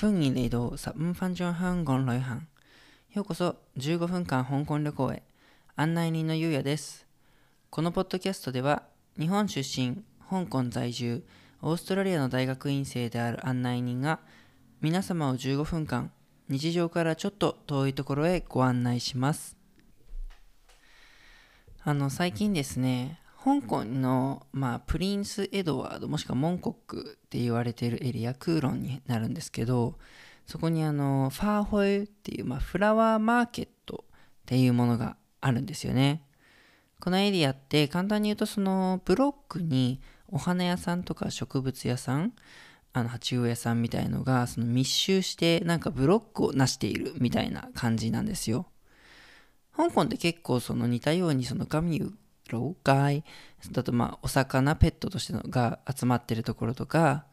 歡迎嚟到十五分鐘香港旅行。ようこそ15分間香港旅行へ。案内人のゆうやです。このポッドキャストでは、日本出身、香港在住、オーストラリアの大学院生である案内人が、皆様を15分間、日常からちょっと遠いところへご案内します。あの、最近ですね、香港の、まあ、プリンス・エドワードもしくはモンコックって言われているエリアクーロンになるんですけどそこにあのファーホイっていう、まあ、フラワーマーケットっていうものがあるんですよね。このエリアって簡単に言うとそのブロックにお花屋さんとか植物屋さんあの鉢植え屋さんみたいのがその密集してなんかブロックを成しているみたいな感じなんですよ。香港って結構その似たようにそのガミュ老害。だとまあお魚ペットとしてのが集まってるところとか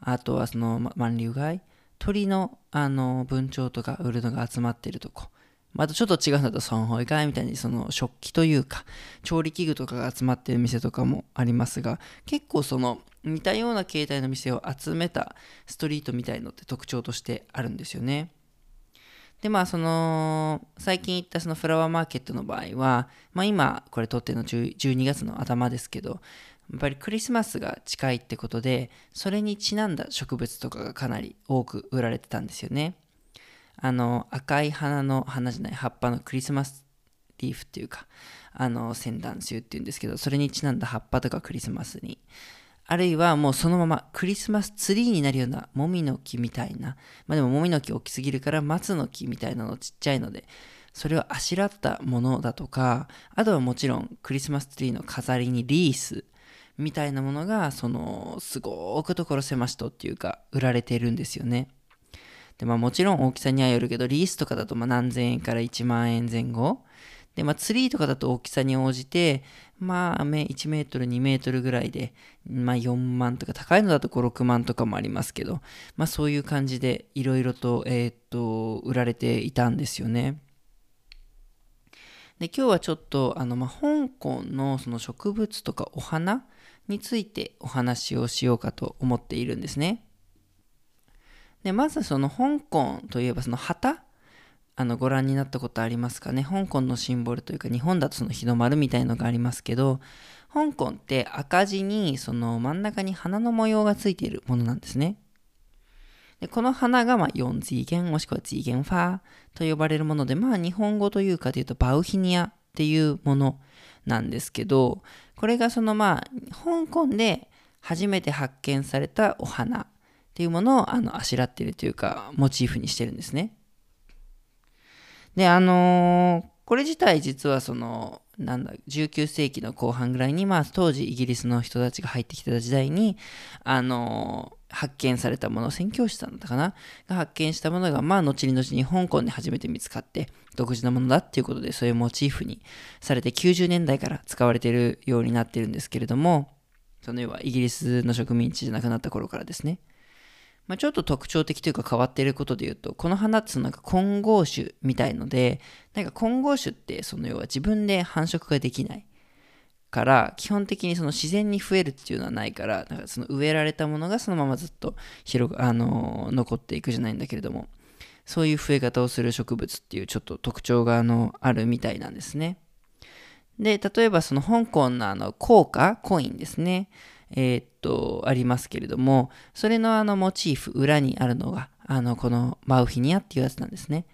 あとはそのま万流街鳥のあの文鳥とか売るのが集まってるとこ。まあ、あとちょっと違うんだと損保街みたいにその食器というか調理器具とかが集まってる店とかもありますが結構その似たような形態の店を集めたストリートみたいのって特徴としてあるんですよね。でまあその最近行ったそのフラワーマーケットの場合は、まあ、今これ撮っての12月の頭ですけどやっぱりクリスマスが近いってことでそれにちなんだ植物とかがかなり多く売られてたんですよね。あの赤い花の花じゃない葉っぱのクリスマスリーフっていうかあの仙断種っていうんですけどそれにちなんだ葉っぱとかクリスマスにあるいはもうそのままクリスマスツリーになるようなもみの木みたいな、まあでももみの木大きすぎるから松の木みたいなのちっちゃいので、それをあしらったものだとか、あとはもちろんクリスマスツリーの飾りにリースみたいなものが、そのすごく所狭しとっていうか売られてるんですよね。で、まあもちろん大きさにはよるけど、リースとかだとま何千円から1万円前後。で、まあ、ツリーとかだと大きさに応じて、まあ、1メートル、2メートルぐらいで、まあ、4万とか、高いのだと5、6万とかもありますけど、まあ、そういう感じで、いろいろと、え、っと、売られていたんですよね。で、今日はちょっと、あの、まあ、香港のその植物とかお花についてお話をしようかと思っているんですね。で、まずその香港といえばその旗あのご覧になったことありますかね？香港のシンボルというか日本だとその日の丸みたいのがありますけど香港って赤字にその真ん中に花の模様がついているものなんですね。でこの花がまあ4次元もしくは次元ファーと呼ばれるものでまあ日本語というかというとバウヒニアっていうものなんですけどこれがそのまあ香港で初めて発見されたお花っていうものをあのあしらってるというかモチーフにしてるんですね。で、あのー、これ自体実はその、なんだ、19世紀の後半ぐらいに、まあ当時イギリスの人たちが入ってきてた時代に、あのー、発見されたもの、宣教師さんだったかなが発見したものが、まあ後に後に香港で初めて見つかって、独自のものだっていうことで、そういうモチーフにされて90年代から使われているようになってるんですけれども、その要はイギリスの植民地じゃなくなった頃からですね。まあ、ちょっと特徴的というか変わっていることで言うと、この花ってなんか混合種みたいので、なんか混合種ってその要は自分で繁殖ができないから、基本的にその自然に増えるっていうのはないから、なんかその植えられたものがそのままずっと広、あのー、残っていくじゃないんだけれども、そういう増え方をする植物っていうちょっと特徴があのあるみたいなんですね。で、例えばその香港のあの硬貨、コインですね。えー、っと、ありますけれども、それのあのモチーフ、裏にあるのが、あの、このマウフィニアっていうやつなんですね。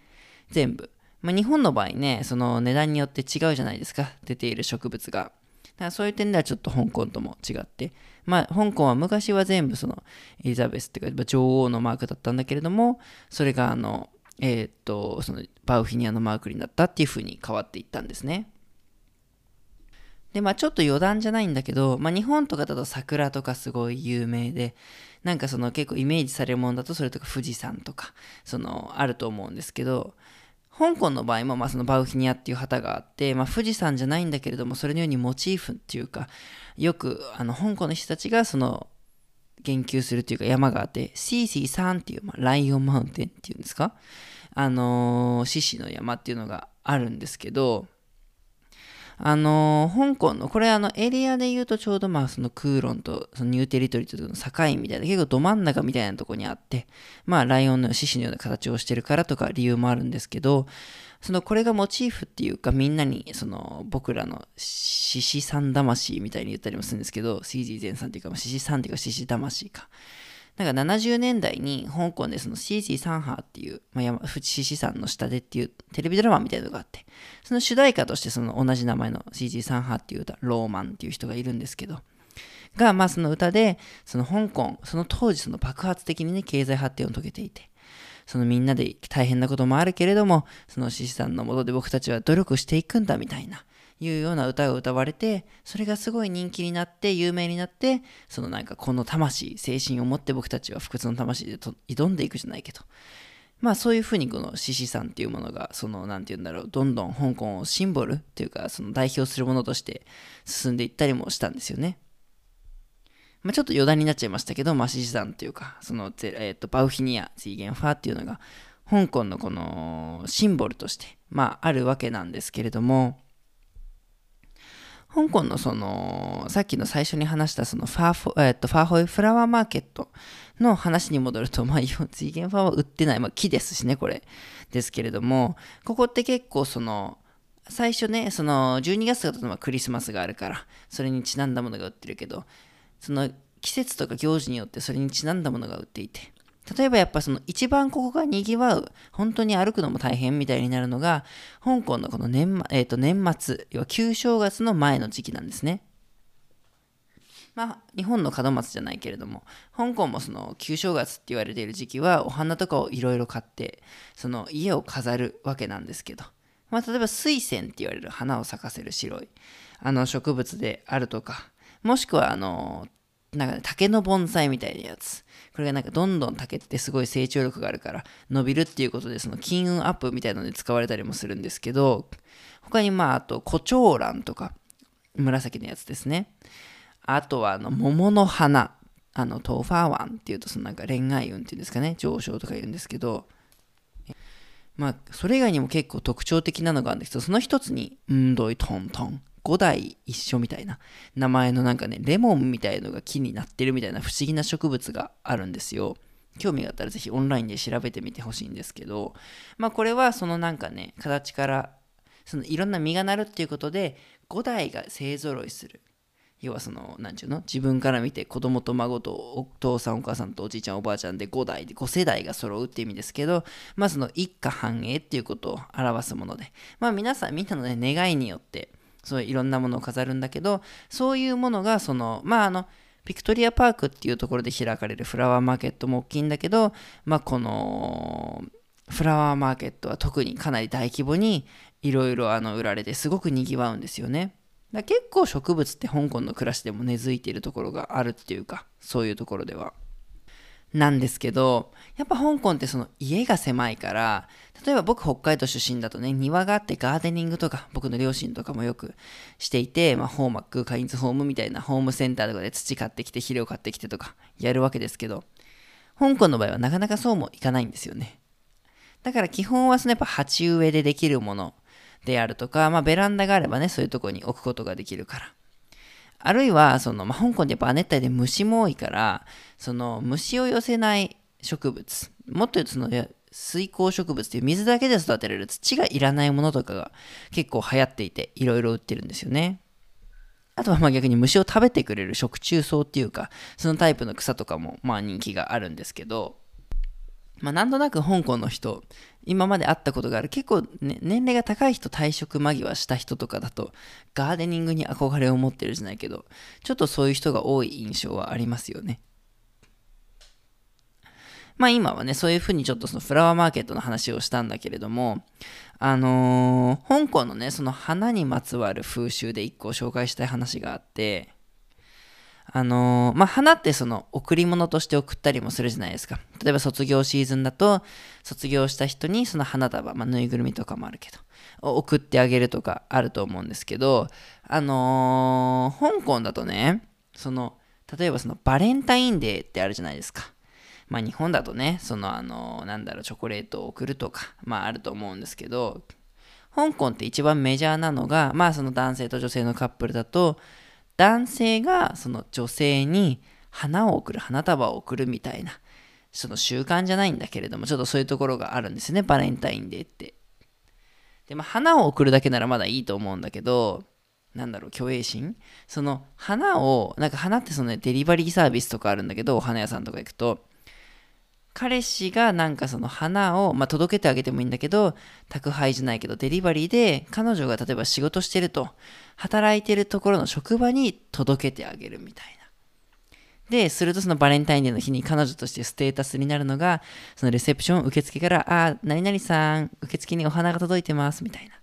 全部。まあ、日本の場合ね、その値段によって違うじゃないですか、出ている植物が。だからそういう点ではちょっと香港とも違って、まあ、香港は昔は全部そのエリザベスっていうか女王のマークだったんだけれども、それがあの、えー、っと、そのバウフィニアのマークになったっていう風に変わっていったんですね。で、まあちょっと余談じゃないんだけど、まあ日本とかだと桜とかすごい有名で、なんかその結構イメージされるものだとそれとか富士山とか、そのあると思うんですけど、香港の場合もまあそのバウヒニアっていう旗があって、まあ富士山じゃないんだけれども、それのようにモチーフっていうか、よくあの香港の人たちがその言及するっていうか山があって、シーシー山っていう、まあ、ライオンマウンテンっていうんですか？あのー、獅子の山っていうのがあるんですけど、あのー香港の、これあのエリアで言うとちょうどまあそのクーロンとそのニューテリトリーとの境みたいな、結構ど真ん中みたいなとこにあって、まあライオンの獅子のような形をしてるからとか理由もあるんですけど、そのこれがモチーフっていうかみんなにその僕らの獅子山魂みたいに言ったりもするんですけど、シージーゼンさんっていうか、獅子山っていうか獅子魂か。なんか70年代に香港でその CG サンハーっていう、まあ、山獅子山の下でっていうテレビドラマみたいなのがあって、その主題歌としてその同じ名前の CG サンハーっていう歌、ローマンっていう人がいるんですけど、が、まあその歌で、その香港、その当時その爆発的にね、経済発展を遂げていて、そのみんなで大変なこともあるけれども、その獅子さんのもとで僕たちは努力していくんだみたいな、いうような歌が歌われて、それがすごい人気になって、有名になって、そのなんかこの魂、精神を持って僕たちは不屈の魂で挑んでいくじゃないけど、まあそういうふうにこの獅子さんっていうものが、そのなんて言うんだろう、どんどん香港をシンボルっていうか、その代表するものとして進んでいったりもしたんですよね。まあ、ちょっと余談になっちゃいましたけど、まあ、獅子山っていうか、その、えっ、と、バウヒニア、ツイゲンファーっていうのが、香港のこのシンボルとして、まあ、あるわけなんですけれども、香港のその、さっきの最初に話したそのファーフォ、えっと、ファーホイフラワーマーケットの話に戻ると、まあ、ツイゲンファーは売ってない、まあ、木ですしね、これ。ですけれども、ここって結構その、最初ね、その12月だとまあクリスマスがあるから、それにちなんだものが売ってるけど、その季節とか行事によってそれにちなんだものが売っていて、例えばやっぱその一番ここが賑わう、本当に歩くのも大変みたいになるのが、香港のこの年,、えー、と年末、要は旧正月の前の時期なんですね。まあ、日本の門松じゃないけれども、香港もその旧正月って言われている時期は、お花とかをいろいろ買って、その家を飾るわけなんですけど、まあ、例えば水仙って言われる花を咲かせる白いあの植物であるとか、もしくはあの、なんか、ね、竹の盆栽みたいなやつ。これがなんかどんどん竹ってすごい成長力があるから伸びるっていうことでその金運アップみたいなので使われたりもするんですけど、他にまああと胡蝶蘭とか紫のやつですね。あとはあの桃の花。あのトーファーワンっていうとそのなんか恋愛運っていうんですかね。上昇とか言うんですけど、まあそれ以外にも結構特徴的なのがあるんですけど、その一つに、うんどいトントン。5代一緒みたいな名前のなんかね、レモンみたいのが木になってるみたいな不思議な植物があるんですよ。興味があったらぜひオンラインで調べてみてほしいんですけど、まあこれはそのなんかね、形から、そのいろんな実がなるっていうことで、5代が勢ぞろいする。要はその、なんちゅうの？自分から見て子供と孫とお父さんお母さんとおじいちゃんおばあちゃんで5代で5世代が揃うっていう意味ですけど、まあその一家繁栄っていうことを表すもので、まあ皆さんみんなのね、願いによって、そういろんなものを飾るんだけど、そういうものが、その、まあ、あの、ピクトリアパークっていうところで開かれるフラワーマーケットも大きいんだけど、まあ、この、フラワーマーケットは特にかなり大規模にいろいろ売られてすごく賑わうんですよね。だ結構植物って香港の暮らしでも根付いているところがあるっていうか、そういうところでは。なんですけど、やっぱ香港ってその家が狭いから、例えば僕北海道出身だとね、庭があってガーデニングとか、僕の両親とかもよくしていて、まあ、ホーマック、カインズホームみたいなホームセンターとかで土買ってきて、肥料買ってきてとかやるわけですけど、香港の場合はなかなかそうもいかないんですよね。だから基本はそのやっぱ鉢植えでできるものであるとか、まあベランダがあればね、そういうとこに置くことができるから。あるいは、その、まあ、香港でやっぱ亜熱帯で虫も多いから、その虫を寄せない植物、もっと言うとその水耕植物っていう水だけで育てられる土がいらないものとかが結構流行っていて、いろいろ売ってるんですよね。あとはまあ逆に虫を食べてくれる食虫草っていうか、そのタイプの草とかもまあ人気があるんですけど、まあなんとなく香港の人、今まで会ったことがある結構、ね、年齢が高い人退職間際した人とかだとガーデニングに憧れを持ってるじゃないけどちょっとそういう人が多い印象はありますよね。まあ今はねそういうふうにちょっとそのフラワーマーケットの話をしたんだけれどもあのー、香港のねその花にまつわる風習で一個紹介したい話があってあのー、まあ、花ってその贈り物として送ったりもするじゃないですか。例えば卒業シーズンだと、卒業した人にその花束、まあ、ぬいぐるみとかもあるけど、送ってあげるとかあると思うんですけど、あのー、香港だとね、その、例えばそのバレンタインデーってあるじゃないですか。まあ日本だとね、そのあのー、なんだろう、チョコレートを送るとか、まああると思うんですけど、香港って一番メジャーなのが、まあその男性と女性のカップルだと、男性がその女性に花を贈る、花束を贈るみたいな、その習慣じゃないんだけれども、ちょっとそういうところがあるんですね、バレンタインデーって。で、ま花を贈るだけならまだいいと思うんだけど、なんだろう、虚栄心？その花を、なんか花ってその、ね、デリバリーサービスとかあるんだけど、お花屋さんとか行くと、彼氏がなんかその花を、まあ、届けてあげてもいいんだけど、宅配じゃないけどデリバリーで彼女が例えば仕事してると、働いてるところの職場に届けてあげるみたいな。で、するとそのバレンタインデーの日に彼女としてステータスになるのが、そのレセプション受付から、あ、何々さん、受付にお花が届いてますみたいな。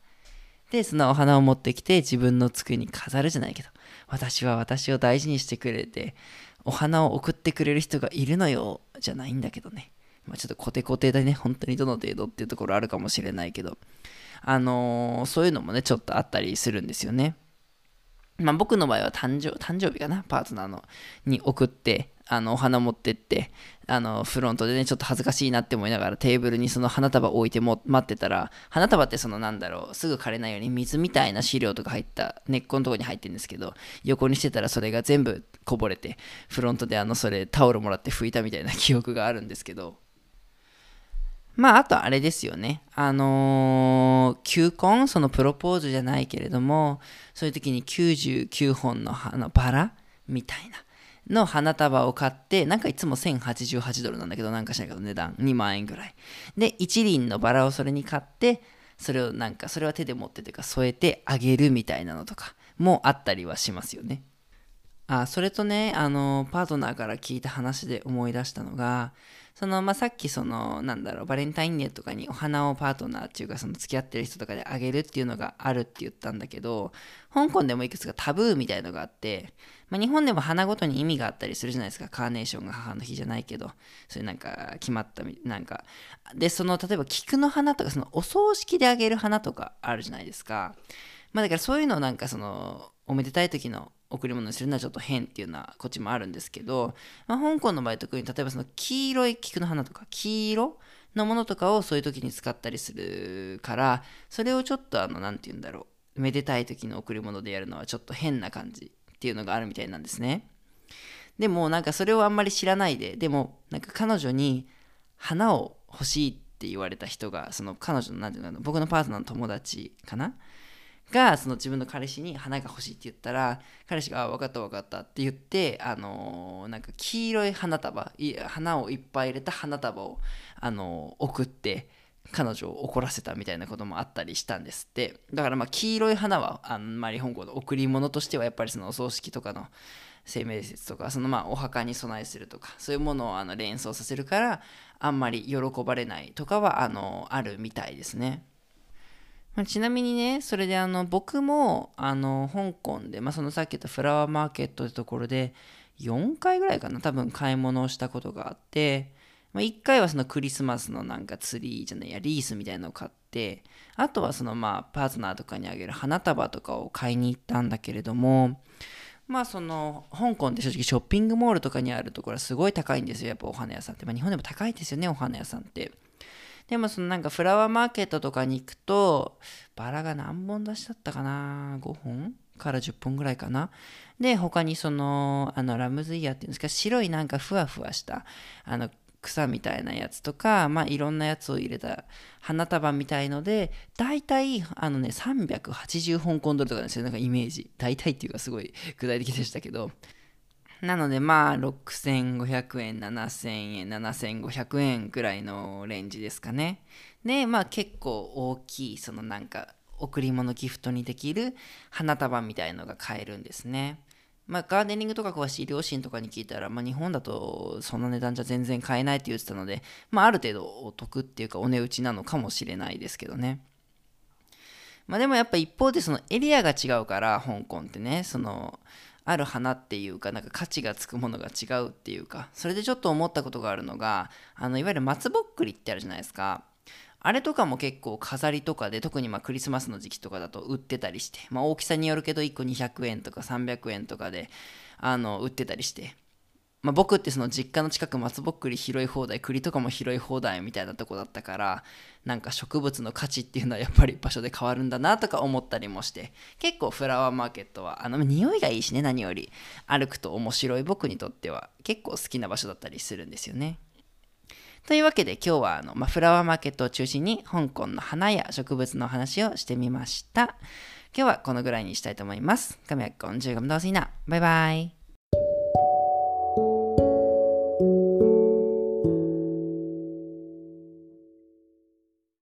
で、そのお花を持ってきて自分の机に飾るじゃないけど、私は私を大事にしてくれて、お花を送ってくれる人がいるのよ、じゃないんだけどね。まあ、ちょっとコテコテでね、本当にどの程度っていうところあるかもしれないけど、あのー、そういうのもね、ちょっとあったりするんですよね。まあ、僕の場合は誕生誕生日かな、パートナーのに送って、あのお花持ってってあのフロントでねちょっと恥ずかしいなって思いながらテーブルにその花束置いても待ってたら花束ってそのなんだろうすぐ枯れないように水みたいな資料とか入った根っこのとこに入ってるんですけど横にしてたらそれが全部こぼれてフロントであのそれタオルもらって拭いたみたいな記憶があるんですけどまあ、あとあれですよね。あのー、球根、そのプロポーズじゃないけれども、そういう時に99本のあのバラみたいな。の花束を買って、なんかいつも1088ドルなんだけど、なんかしないけど値段2万円ぐらい。で、一輪のバラをそれに買って、それをなんか、それは手で持ってというか添えてあげるみたいなのとかもあったりはしますよね。あ、それとね、あの、パートナーから聞いた話で思い出したのが、その、まあ、さっきその、なんだろう、バレンタインデーとかにお花をパートナーっていうか、その付き合ってる人とかであげるっていうのがあるって言ったんだけど、香港でもいくつかタブーみたいのがあって、まあ、日本でも花ごとに意味があったりするじゃないですか。カーネーションが母の日じゃないけど、そういうなんか決まった、なんか。で、その、例えば菊の花とか、そのお葬式であげる花とかあるじゃないですか。まあだからそういうのをなんかその、おめでたい時の贈り物にするのはちょっと変っていうのはこっちもあるんですけど、まあ、香港の場合特に例えばその黄色い菊の花とか黄色のものとかをそういう時に使ったりするからそれをちょっとあの何て言うんだろうめでたい時の贈り物でやるのはちょっと変な感じっていうのがあるみたいなんですね。でもなんかそれをあんまり知らないででもなんか彼女に花を欲しいって言われた人がその彼女の何て言うの僕のパートナーの友達かながその自分の彼氏に花が欲しいって言ったら彼氏が「分かった分かった」って言ってあのー、なんか黄色い花束花をいっぱい入れた花束を、あの、送って彼女を怒らせたみたいなこともあったりしたんですってだからまあ黄色い花はあんまり香港の贈り物としてはやっぱりそのお葬式とかの生命説とかそのまあお墓に備えするとかそういうものをあの連想させるからあんまり喜ばれないとかはあのあるみたいですね。まあ、ちなみにね、それであの僕もあの香港で、まあ、そのさっき言ったフラワーマーケットってところで4回ぐらいかな、多分買い物をしたことがあって、まあ、1回はそのクリスマスのなんかツリーじゃないや、リースみたいなのを買って、あとはそのまあパートナーとかにあげる花束とかを買いに行ったんだけれども、まあその香港って正直ショッピングモールとかにあるところはすごい高いんですよ、やっぱお花屋さんって。まあ、日本でも高いですよね、お花屋さんって。でもそのなんかフラワーマーケットとかに行くと、バラが何本出しだったかな ?5 本から10本ぐらいかな？で、他にその、あの、ラムズイヤーっていうんですか、白いなんかふわふわした、あの、草みたいなやつとか、まあ、いろんなやつを入れた花束みたいので、大体、あのね、380香港ドルとかですよ、なんかイメージ。大体っていうかすごい具体的でしたけど、なのでまあ6500円、7000円、7500円ぐらいのレンジですかね。で、まあ結構大きい、そのなんか贈り物ギフトにできる花束みたいのが買えるんですね。まあガーデニングとか詳しい両親とかに聞いたら、まあ日本だとその値段じゃ全然買えないって言ってたので、まあある程度お得っていうかお値打ちなのかもしれないですけどね。まあでもやっぱ一方でそのエリアが違うから香港ってね、そのある花っていうかなんか価値がつくものが違うっていうかそれでちょっと思ったことがあるのがあのいわゆる松ぼっくりってあるじゃないですか。あれとかも結構飾りとかで特にまクリスマスの時期とかだと売ってたりして、まあ、大きさによるけど1個200円とか300円とかであの売ってたりして。まあ、僕ってその実家の近く松ぼっくり拾い放題栗とかも拾い放題みたいなとこだったからなんか植物の価値っていうのはやっぱり場所で変わるんだなとか思ったりもして結構フラワーマーケットはあの匂いがいいしね何より歩くと面白い僕にとっては結構好きな場所だったりするんですよね。というわけで今日はあの、まあ、フラワーマーケットを中心に香港の花や植物の話をしてみました。今日はこのぐらいにしたいと思います。今日は講就咁多先啦，拜拜。